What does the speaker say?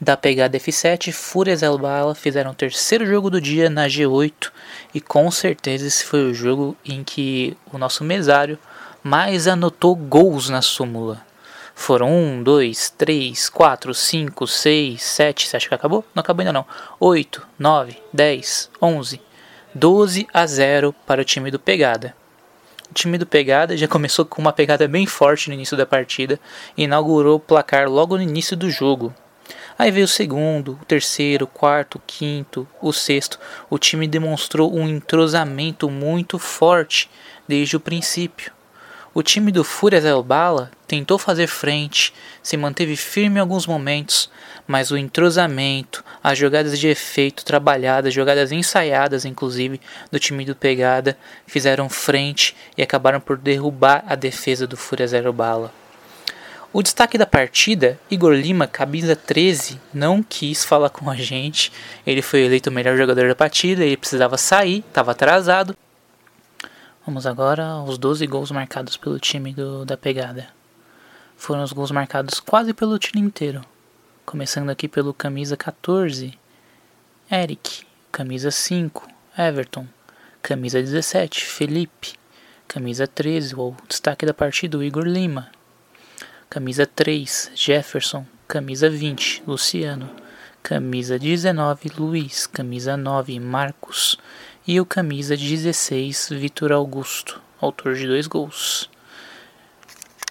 da pegada F7, Fúrias Elbala fizeram o terceiro jogo do dia na G8 e com certeza esse foi o jogo em que o nosso mesário mais anotou gols na súmula. Foram 1, 2, 3, 4, 5, 6, 7. Você acha que acabou? Não acabou ainda não. 8, 9, 10, 11, 12 a 0 para o time do Pegada. O time do Pegada já começou com uma pegada bem forte no início da partida e inaugurou o placar logo no início do jogo. Aí veio o segundo, o terceiro, o quarto, o quinto, o sexto. O time demonstrou um entrosamento muito forte desde o princípio. O time do Fúrias Elbala tentou fazer frente, se manteve firme em alguns momentos, mas o entrosamento, as jogadas de efeito trabalhadas, jogadas ensaiadas inclusive do time do Pegada, fizeram frente e acabaram por derrubar a defesa do Fúrias Elbala. O destaque da partida, Igor Lima, camisa 13, não quis falar com a gente. Ele foi eleito o melhor jogador da partida, ele precisava sair, estava atrasado Vamos agora aos 12 gols marcados pelo time do, da pegada. Foram os gols marcados quase pelo time inteiro. Começando aqui pelo camisa 14, Eric. Camisa 5, Everton. Camisa 17, Felipe. Camisa 13, o destaque da partida, Igor Lima. Camisa 3, Jefferson. Camisa 20, Luciano. Camisa 19, Luiz. Camisa 9, Marcos e o camisa 16 Vitor Augusto, autor de dois gols.